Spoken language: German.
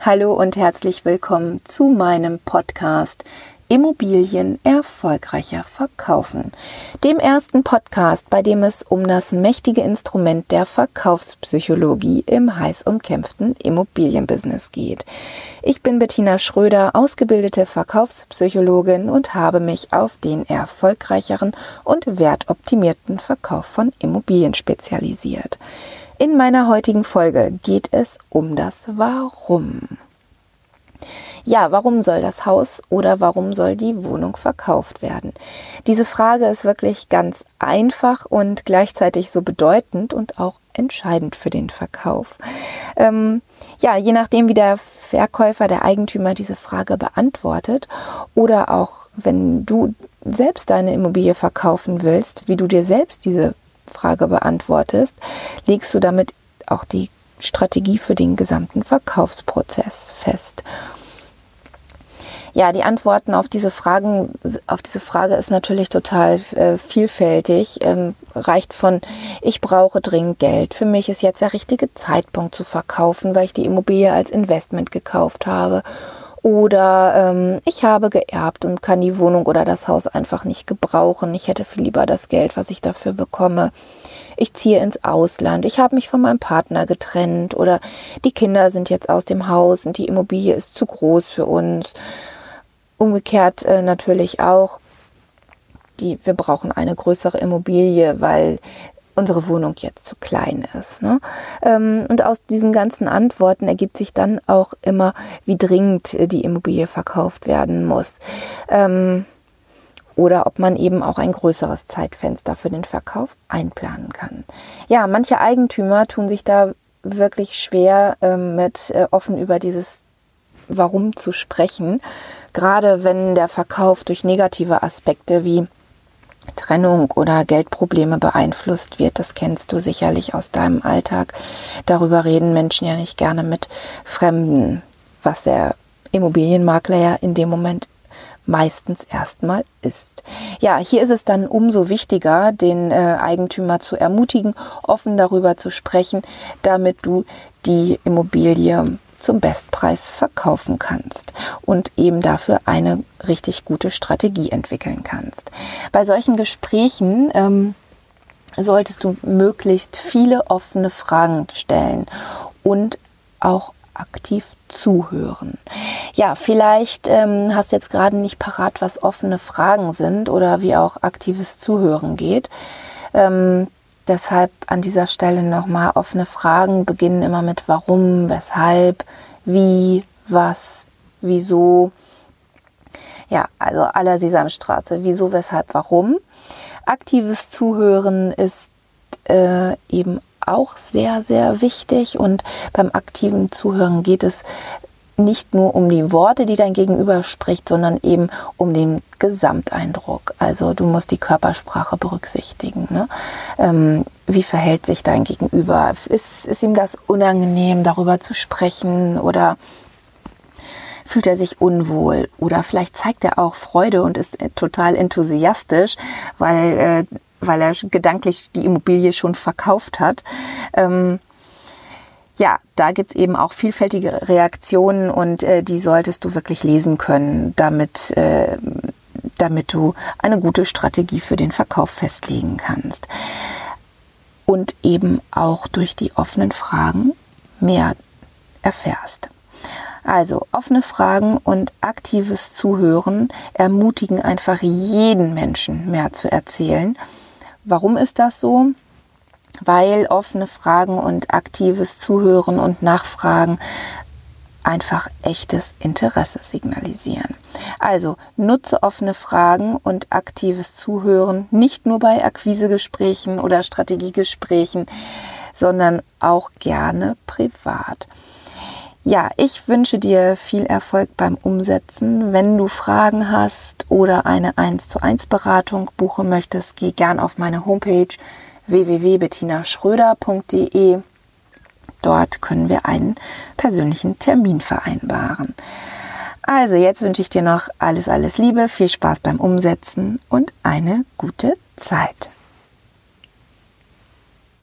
Hallo und herzlich willkommen zu meinem Podcast Immobilien erfolgreicher verkaufen. Dem ersten Podcast, bei dem es um das mächtige Instrument der Verkaufspsychologie im heiß umkämpften Immobilienbusiness geht. Ich bin Bettina Schröder, ausgebildete Verkaufspsychologin und habe mich auf den erfolgreicheren und wertoptimierten Verkauf von Immobilien spezialisiert. In meiner heutigen Folge geht es um das Warum. Ja, warum soll das Haus oder warum soll die Wohnung verkauft werden? Diese Frage ist wirklich ganz einfach und gleichzeitig so bedeutend und auch entscheidend für den Verkauf. Ähm, ja, je nachdem, wie der Verkäufer, der Eigentümer diese Frage beantwortet oder auch wenn du selbst deine Immobilie verkaufen willst, wie du dir selbst diese Frage beantwortest, legst du damit auch die Strategie für den gesamten Verkaufsprozess fest. Ja, die Antworten auf diese Fragen, auf diese Frage ist natürlich total äh, vielfältig. Ähm, reicht von, ich brauche dringend Geld. Für mich ist jetzt der richtige Zeitpunkt zu verkaufen, weil ich die Immobilie als Investment gekauft habe. Oder ähm, ich habe geerbt und kann die Wohnung oder das Haus einfach nicht gebrauchen. Ich hätte viel lieber das Geld, was ich dafür bekomme. Ich ziehe ins Ausland. Ich habe mich von meinem Partner getrennt. Oder die Kinder sind jetzt aus dem Haus und die Immobilie ist zu groß für uns. Umgekehrt äh, natürlich auch. Die, wir brauchen eine größere Immobilie, weil unsere Wohnung jetzt zu klein ist. Ne? Ähm, und aus diesen ganzen Antworten ergibt sich dann auch immer, wie dringend die Immobilie verkauft werden muss. Ähm, oder ob man eben auch ein größeres Zeitfenster für den Verkauf einplanen kann. Ja, manche Eigentümer tun sich da wirklich schwer ähm, mit äh, offen über dieses Warum zu sprechen, gerade wenn der Verkauf durch negative Aspekte wie Trennung oder Geldprobleme beeinflusst wird. Das kennst du sicherlich aus deinem Alltag. Darüber reden Menschen ja nicht gerne mit Fremden, was der Immobilienmakler ja in dem Moment meistens erstmal ist. Ja, hier ist es dann umso wichtiger, den äh, Eigentümer zu ermutigen, offen darüber zu sprechen, damit du die Immobilie zum Bestpreis verkaufen kannst und eben dafür eine richtig gute Strategie entwickeln kannst. Bei solchen Gesprächen ähm, solltest du möglichst viele offene Fragen stellen und auch aktiv zuhören. Ja, vielleicht ähm, hast du jetzt gerade nicht parat, was offene Fragen sind oder wie auch aktives Zuhören geht. Ähm, Deshalb an dieser Stelle nochmal offene Fragen beginnen immer mit warum, weshalb, wie, was, wieso. Ja, also aller Sesamstraße. Wieso, weshalb, warum. Aktives Zuhören ist äh, eben auch sehr, sehr wichtig. Und beim aktiven Zuhören geht es nicht nur um die Worte, die dein Gegenüber spricht, sondern eben um den Gesamteindruck. Also du musst die Körpersprache berücksichtigen. Ne? Ähm, wie verhält sich dein Gegenüber? Ist, ist ihm das unangenehm, darüber zu sprechen oder fühlt er sich unwohl oder vielleicht zeigt er auch Freude und ist total enthusiastisch, weil, äh, weil er gedanklich die Immobilie schon verkauft hat. Ähm, ja, da gibt's eben auch vielfältige Reaktionen und äh, die solltest du wirklich lesen können, damit, äh, damit du eine gute Strategie für den Verkauf festlegen kannst. Und eben auch durch die offenen Fragen mehr erfährst. Also offene Fragen und aktives Zuhören ermutigen einfach jeden Menschen mehr zu erzählen. Warum ist das so? Weil offene Fragen und aktives Zuhören und Nachfragen einfach echtes Interesse signalisieren. Also nutze offene Fragen und aktives Zuhören nicht nur bei Akquisegesprächen oder Strategiegesprächen, sondern auch gerne privat. Ja, ich wünsche dir viel Erfolg beim Umsetzen. Wenn du Fragen hast oder eine 1 zu 1 Beratung buchen möchtest, geh gern auf meine Homepage www.bettinaschröder.de. Dort können wir einen persönlichen Termin vereinbaren. Also jetzt wünsche ich dir noch alles, alles Liebe, viel Spaß beim Umsetzen und eine gute Zeit.